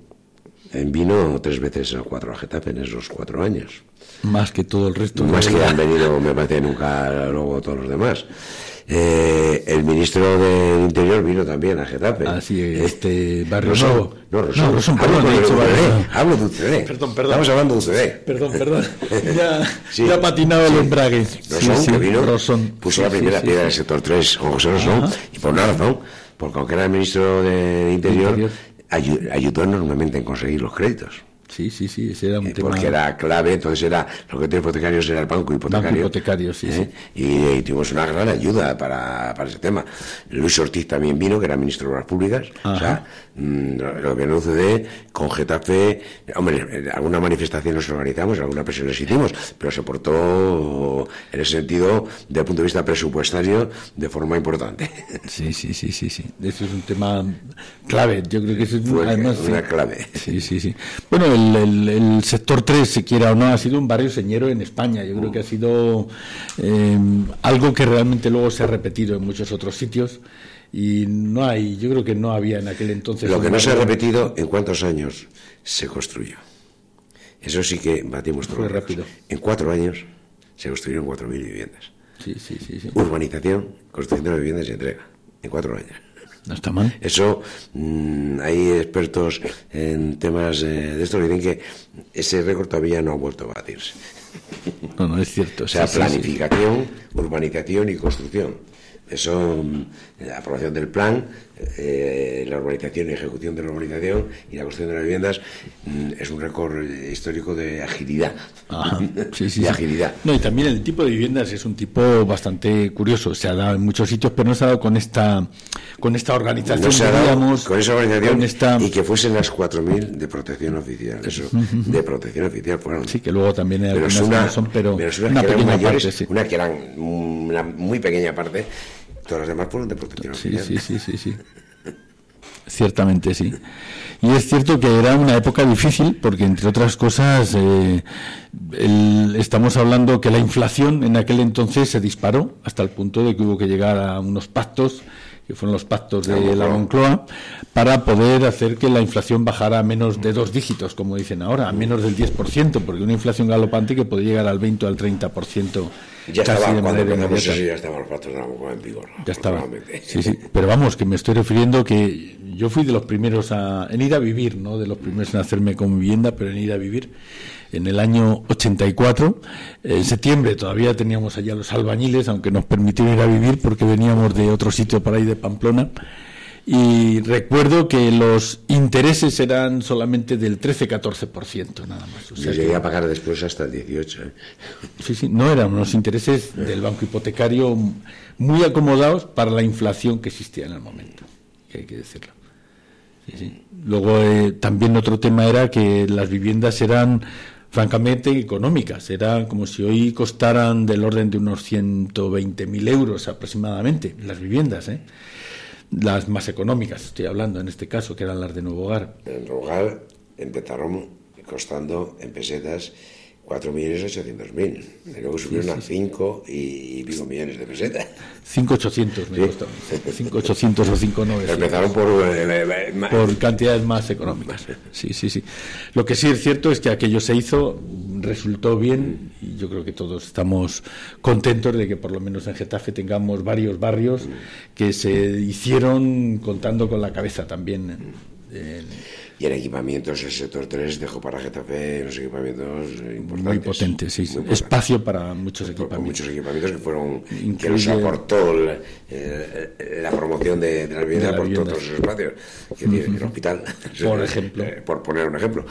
vino tres veces o cuatro a Getafe en esos cuatro años. Más que todo el resto. Más que han venido, me parece, nunca luego todos los demás. Eh, el ministro del Interior vino también a Getafe. Ah, sí, este Barrio Nuevo. No, Rosón. No, perdón, Hablo de UCD. Perdón, perdón. Estamos hablando de UCD. Perdón, perdón. Ya, ya ha patinado el embrague. Rosón, sí, que vino, Rosón. puso la primera piedra del sector 3 con José Rosón, y por una razón, porque aunque era el ministro del Interior, ayudó enormemente en conseguir los créditos. Sí, sí, sí, ese era un eh, tema... Porque era clave, entonces era, lo que tiene hipotecarios era el banco hipotecario. Banco hipotecario, sí, sí. ¿Eh? Y, tuvimos una gran ayuda para, para, ese tema. Luis Ortiz también vino, que era ministro de Obras Públicas. O sea, mm, el gobierno UCD, con Getafe, hombre, alguna manifestación nos organizamos, alguna presión les hicimos, pero se portó en ese sentido, desde el punto de vista presupuestario, de forma importante. Sí, sí, sí, sí, sí. Eso es un tema clave. Yo creo que es una clave. Sí, sí, sí. Bueno, el, sector 3, si quiera o no, ha sido un barrio señero en España. Yo creo que ha sido eh, algo que realmente luego se ha repetido en muchos otros sitios y no hay, yo creo que no había en aquel entonces. Lo que no se ha repetido, ¿en cuántos años se construyó? Eso sí que batimos todo. rápido. En cuatro años se construyeron 4.000 viviendas. Sí, sí, sí, sí. Urbanización, construcción de viviendas y entrega. En cuatro años. No está mal. Eso, mm, hay expertos en temas de esto que dicen que ese récord todavía no ha vuelto a batirse. No, no es cierto. O sea, planificación, urbanización y construcción. Eso, mm, la aprobación del plan, eh, la urbanización y ejecución de la urbanización y la construcción de las viviendas mm, es un récord histórico de agilidad. sí, sí, de agilidad. No, y también el tipo de viviendas es un tipo bastante curioso. Se ha dado en muchos sitios, pero no se ha dado con esta con esta organización, con esa organización y que fuesen las 4.000 de protección oficial. Eso, de protección oficial fueron. Sí, que luego también hay pero algunas son, pero, una, pequeña parte, una que eran una muy pequeña parte Todas las demás fueron de protección sí, Sí, sí, sí, sí. Ciertamente sí. Y es cierto que era una época difícil porque, entre otras cosas, eh, estamos hablando que la inflación en aquel entonces se disparó hasta el punto de que hubo que llegar a unos pactos que fueron los pactos de la Moncloa, para poder hacer que la inflación bajara a menos de dos dígitos, como dicen ahora, a menos del 10%, porque una inflación galopante que puede llegar al 20 o al 30%. Ya estaba, cuando empezamos ya estaban los pactos de la Moncloa en vigor. Ya estaba. Sí, sí. Pero vamos, que me estoy refiriendo que yo fui de los primeros a, en ir a vivir, ¿no? De los primeros en hacerme con vivienda, pero en ir a vivir en el año 84. En septiembre todavía teníamos allá los albañiles, aunque nos permitieron ir a vivir porque veníamos de otro sitio por ahí de Pamplona. Y recuerdo que los intereses eran solamente del 13-14%, nada más. O sea Yo llegué a pagar después hasta el 18%. ¿eh? Sí, sí, no eran unos intereses del banco hipotecario muy acomodados para la inflación que existía en el momento, hay que decirlo. Luego eh, también otro tema era que las viviendas eran francamente económicas. Era como si hoy costaran del orden de unos 120.000 euros aproximadamente las viviendas, ¿eh? Las más económicas, estoy hablando en este caso, que eran las de Nuevo Hogar. En Nuevo Hogar empezaron costando en pesetas 4.800.000. Y luego subieron a 5 y, pico millones de pesetas. 5.800 me costó. 5.800 o 5.900. Empezaron por... Eh, por cantidades más económicas. Sí, sí, sí. Lo que sí es cierto es que aquello se hizo, resultó bien y yo creo que todos estamos contentos de que por lo menos en Getafe tengamos varios barrios que se hicieron contando con la cabeza también. Y en equipamientos, el sector 3 dejó para Getafe los equipamientos importantes. Muy potentes, sí. Espacio para muchos equipamientos. muchos equipamientos que fueron, que nos aportó la, promoción de, la vivienda por todos los espacios. Que el hospital, por ejemplo. Eh, por poner un ejemplo.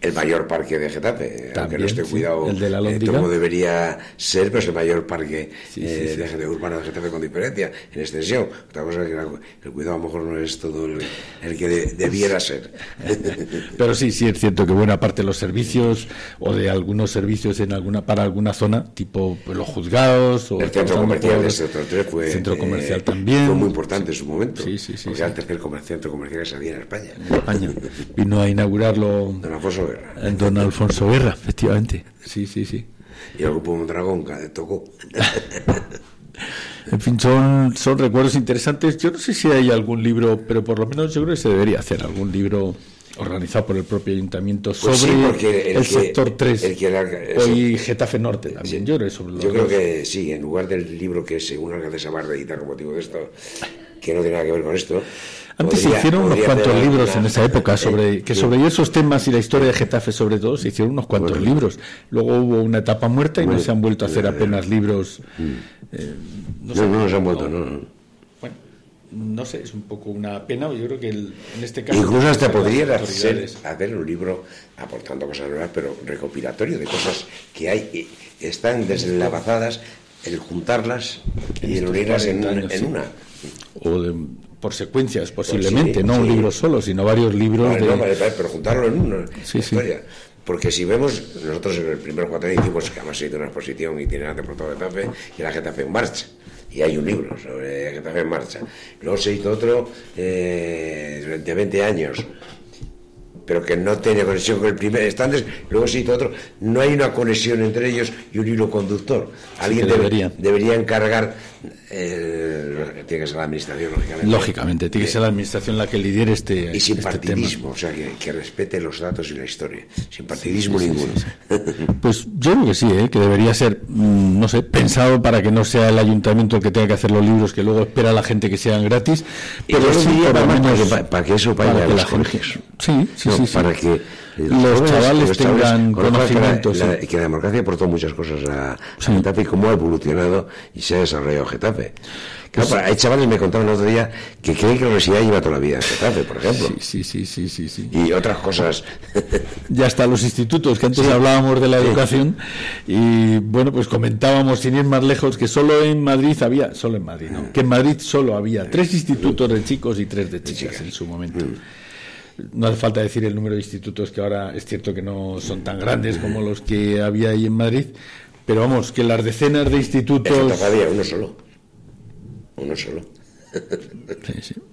El mayor parque de Getafe, aunque no esté cuidado, el de la eh, como debería ser, pero es el mayor parque eh, de, de urbano de Getafe con diferencia, en extensión. Otra cosa es que el cuidado a lo mejor no es todo el, que debiera ser. Pero sí, sí es cierto que buena parte de los servicios o de algunos servicios en alguna para alguna zona, tipo los juzgados o el centro comercial, el centro, fue, centro comercial también. Fue muy importante en su momento. Sí, sí, era el tercer centro comercial que se había en España. En España. Vino a inaugurarlo Don Alfonso Guerra. Don Alfonso Guerra, efectivamente. Sí, sí, sí. Y el grupo Mondragón tocó. En fin, son, son recuerdos interesantes. Yo no sé si hay algún libro, pero por lo menos yo creo que se debería hacer algún libro organizado por el propio ayuntamiento pues sobre el, sector 3 hoy Getafe Norte también yo, creo, que sí en lugar del libro que según alcaldesa Barra edita con motivo de esto que no tiene nada que ver con esto antes se hicieron unos cuantos libros en esa época sobre que sobre esos temas y la historia de Getafe sobre todo se hicieron unos cuantos libros. Luego hubo una etapa muerta y no se han vuelto a hacer apenas libros. Mm. Eh, no, no, se han vuelto, no. No sé, es un poco una pena. Yo creo que en este caso incluso hasta podría hacer, hacer un libro aportando cosas nuevas, pero recopilatorio de cosas que hay están deslavazadas el juntarlas y el unirlas en, en, una. O de, por secuencias posiblemente, no un libro solo, sino varios libros. pero juntarlo en una historia. Porque si vemos, nosotros en el primer cuatro hicimos, que además ha sido una exposición itinerante por todo Getafe, y la Getafe en marcha. Y hay un libro sobre Getafe en marcha. Luego se hizo otro eh, durante 20 años pero que no tiene conexión con el primer estándar, luego se hizo otro, no hay una conexión entre ellos y un hilo conductor. Alguien debería. debería encargar eh, tiene que ser la administración, lógicamente. Lógicamente, tiene que ser la administración la que lidere este. Y sin este partidismo, o sea, que, respete los datos y la historia. Sin partidismo ninguno. pues yo creo que sí, ¿eh? que debería ser, mm, no sé, pensado para que no sea el ayuntamiento el que tenga que hacer los libros que luego espera a la gente que sean gratis. Pero sí, para, que, eso vaya a los colegios. Sí, sí, sí, Para que los, chavales tengan conocimiento. Que la, democracia aportó muchas cosas a, Getafe y cómo ha evolucionado y se ha desarrollado Getafe. Claro, pues hay chavales me contaron el otro día que creen que la universidad lleva toda la vida en Getafe, por ejemplo. Sí, sí, sí, sí, sí. Y otras cosas. ya hasta los institutos, que antes hablábamos de la educación, y bueno, pues comentábamos, sin ir más lejos, que solo en Madrid había, solo en Madrid, ¿no? Que en Madrid solo había tres institutos de chicos y tres de chicas en su momento. No hace falta decir el número de institutos que ahora es cierto que no son tan grandes como los que había ahí en Madrid, pero vamos, que las decenas de institutos. había uno solo. Uno solo. Sí, sí.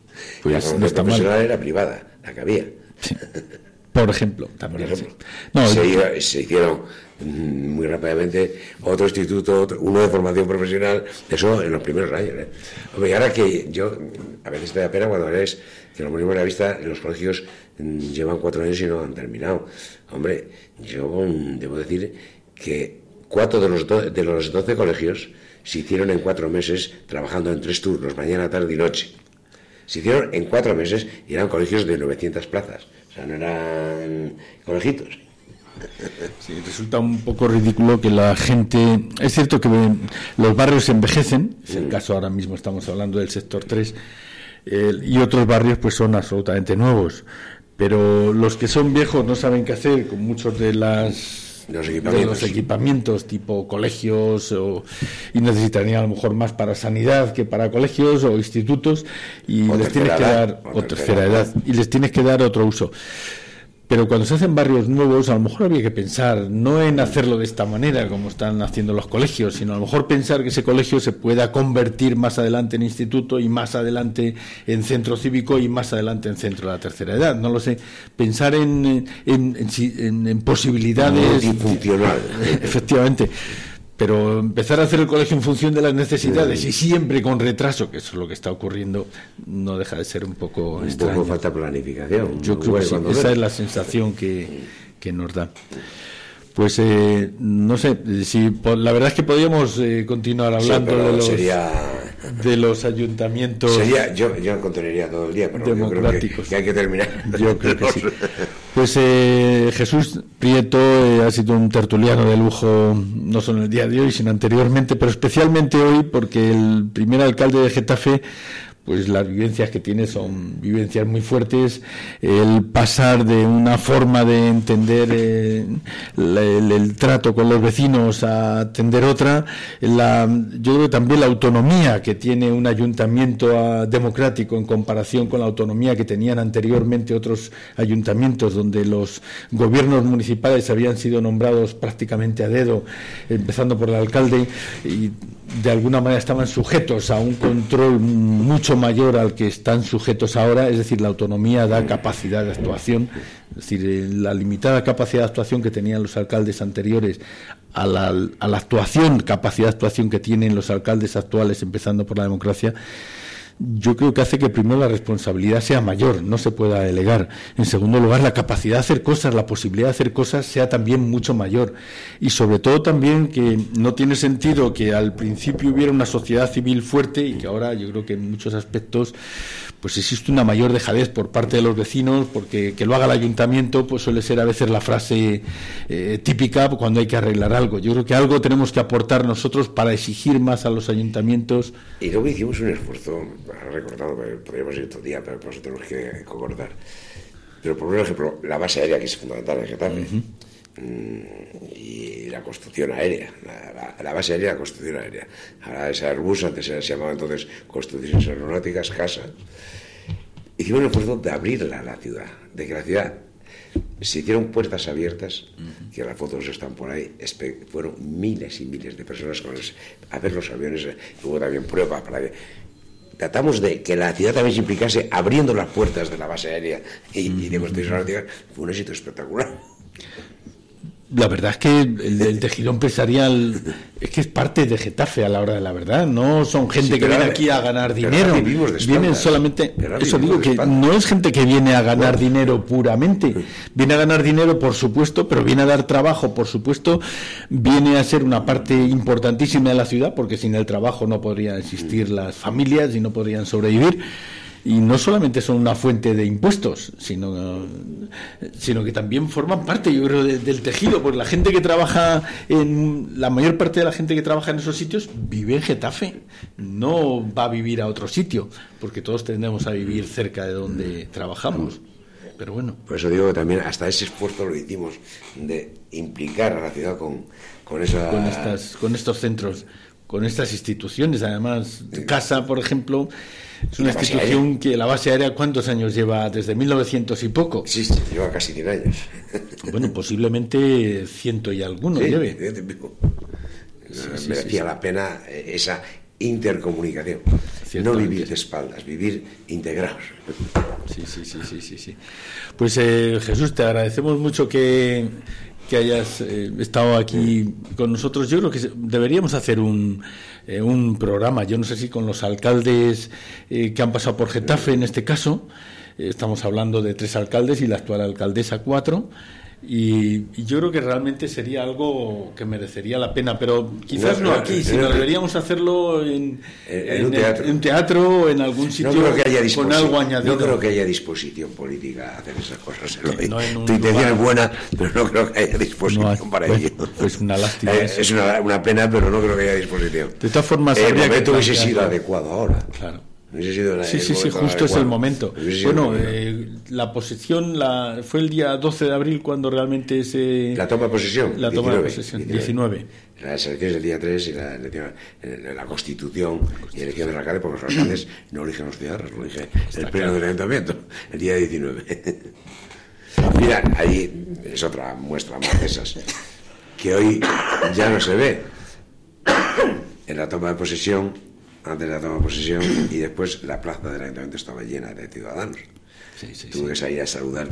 Pues la no está profesional era privada, la que había. Por ejemplo, también. No, se, se, hicieron muy rápidamente otro instituto, uno de formación profesional, eso en los primeros años. ¿eh? Hombre, y ahora que yo, a veces me da pena cuando eres que lo ponemos a la vista, los colegios mm, llevan cuatro años y no han terminado. Hombre, yo mm, debo decir que cuatro de los, de los doce colegios se hicieron en cuatro meses trabajando en tres turnos, mañana, tarde y noche. Se hicieron en cuatro meses y eran colegios de 900 plazas. O sea, no eran colegitos. Sí, resulta un poco ridículo que la gente. Es cierto que los barrios envejecen, es el caso ahora mismo estamos hablando del sector 3, y otros barrios pues son absolutamente nuevos. Pero los que son viejos no saben qué hacer con muchos de las los equipamientos. los equipamientos tipo colegios o, y necesitarían a lo mejor más para sanidad que para colegios o institutos y les tienes que dar o tercera edad y les tienes que dar otro uso. Pero cuando se hacen barrios nuevos, a lo mejor había que pensar no en hacerlo de esta manera, como están haciendo los colegios, sino a lo mejor pensar que ese colegio se pueda convertir más adelante en instituto y más adelante en centro cívico y más adelante en centro de la tercera edad. No lo sé. Pensar en, en, en, en posibilidades. Multifuncional. Efectivamente pero empezar a hacer el colegio en función de las necesidades y siempre con retraso, que eso es lo que está ocurriendo, no deja de ser un poco un extraño. poco falta planificación. Yo creo que esa es la sensación que, nos da. Pues eh, no sé, si la verdad es que podríamos eh, continuar hablando de los sería de los ayuntamientos. Sería, yo, yo continuaría todo el día, pero democráticos. que, hay que terminar. Yo creo que sí. Pues eh, Jesús Prieto eh, ha sido un tertuliano de lujo, no solo en el día de hoy, sino anteriormente, pero especialmente hoy, porque el primer alcalde de Getafe pues las vivencias que tiene son vivencias muy fuertes. El pasar de una forma de entender eh, el, trato con los vecinos a atender otra, la, yo creo que también la autonomía que tiene un ayuntamiento ah, democrático en comparación con la autonomía que tenían anteriormente otros ayuntamientos donde los gobiernos municipales habían sido nombrados prácticamente a dedo, empezando por el alcalde y de alguna manera estaban sujetos a un control mucho mayor al que están sujetos ahora, es decir, la autonomía da capacidad de actuación, es decir, eh, la limitada capacidad de actuación que tenían los alcaldes anteriores a la, a la actuación, capacidad de actuación que tienen los alcaldes actuales, empezando por la democracia, yo creo que hace que primero la responsabilidad sea mayor, no se pueda delegar. En segundo lugar, la capacidad de hacer cosas, la posibilidad de hacer cosas sea también mucho mayor. Y sobre todo también que no tiene sentido que al principio hubiera una sociedad civil fuerte y que ahora yo creo que en muchos aspectos pues existe una mayor dejadez por parte de los vecinos, porque que lo haga el ayuntamiento pues suele ser a veces la frase eh, típica cuando hay que arreglar algo. Yo creo que algo tenemos que aportar nosotros para exigir más a los ayuntamientos. Y luego hicimos un esfuerzo, recordado, podríamos ir el día, pero por eso tenemos que concordar. Pero por ejemplo, la base aérea que es fundamental en Getafe. Mm, y la construcción aérea, la, base aérea la construcción aérea. Ahora es Airbus, antes se llamaba entonces construcciones aeronáuticas, casa. Hicimos el esfuerzo de abrirla a la ciudad, de que la ciudad se hicieron puertas abiertas, que las fotos están por ahí, fueron miles y miles de personas a ver los aviones, hubo también pruebas para que tratamos de que la ciudad también se implicase abriendo las puertas de la base aérea y, de construcciones aeronáuticas, fue un éxito espectacular la verdad es que el, tejido empresarial es que es parte de Getafe a la hora de la verdad. No son gente que viene aquí a ganar dinero. Vienen solamente. Eso digo que no es gente que viene a ganar dinero puramente. Viene a ganar dinero, por supuesto, pero viene a dar trabajo, por supuesto. Viene a ser una parte importantísima de la ciudad, porque sin el trabajo no podrían existir las familias y no podrían sobrevivir y no solamente son una fuente de impuestos, sino, sino que también forman parte, yo creo, del tejido, porque la gente que trabaja en, la mayor parte de la gente que trabaja en esos sitios vive en Getafe, no va a vivir a otro sitio, porque todos tendemos a vivir cerca de donde trabajamos. Pero bueno. Por eso digo que también hasta ese esfuerzo lo hicimos de implicar a la ciudad con, con, esa... con, estas, con estos centros, con estas instituciones. Además, Casa, por ejemplo, es una institución que la base aérea, ¿cuántos años lleva? Desde 1900 y poco. Sí, lleva casi 100 años. Bueno, posiblemente ciento y alguno lleve. Sí, merecía la pena eh, esa intercomunicación. No vivir de espaldas, vivir integrados. Sí, sí, sí, sí, sí. sí. Pues eh, Jesús, te agradecemos mucho que, que hayas eh, estado aquí con nosotros. Yo creo que deberíamos hacer un, eh, un programa, yo no sé si con los alcaldes eh, que han pasado por Getafe en este caso, estamos hablando de tres alcaldes y la actual alcaldesa cuatro, y, yo creo que realmente sería algo que merecería la pena, pero quizás no, aquí, sino deberíamos hacerlo en, un teatro. en, teatro. o en algún sitio con algo añadido. No creo que haya disposición política a hacer esas cosas. tu intención es buena, pero no creo que haya disposición para ello. Pues una lástima. Eh, es una, una, pena, pero no creo que haya disposición. De todas formas, el momento hubiese sido adecuado ahora. Claro sí, sí, sí, justo es el momento. Bueno, eh, la posición la, fue el día 12 de abril cuando realmente se... La toma de posesión. La toma de posesión, 19. Las elecciones del día 3 y la, eh, la constitución y elección del alcalde, porque los alcaldes no eligen los ciudadanos, lo elige el pleno del ayuntamiento, el día 19. Mira, ahí es otra muestra más de esas, que hoy ya no se ve. En la toma de posesión antes de la toma de posesión y después la plaza del ayuntamiento estaba llena de ciudadanos. Tuve que salir a saludar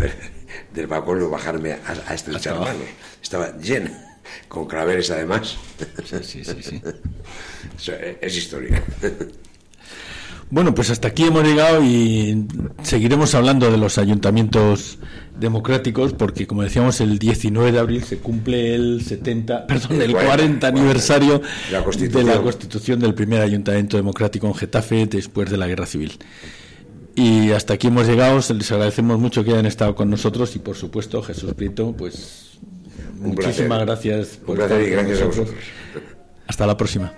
del, balcón y bajarme a, a estrechar manos. Estaba llena, con claveres además. Sí, sí, sí. es historia. Bueno, pues hasta aquí hemos llegado y seguiremos hablando de los ayuntamientos democráticos porque, como decíamos, el 19 de abril se cumple el 70, perdón, el 40, aniversario de la constitución del primer ayuntamiento democrático en Getafe después de la Guerra Civil. Y hasta aquí hemos llegado. Les agradecemos mucho que hayan estado con nosotros y, por supuesto, Jesús Prieto, pues muchísimas gracias por Un placer y gracias a vosotros. Hasta la próxima.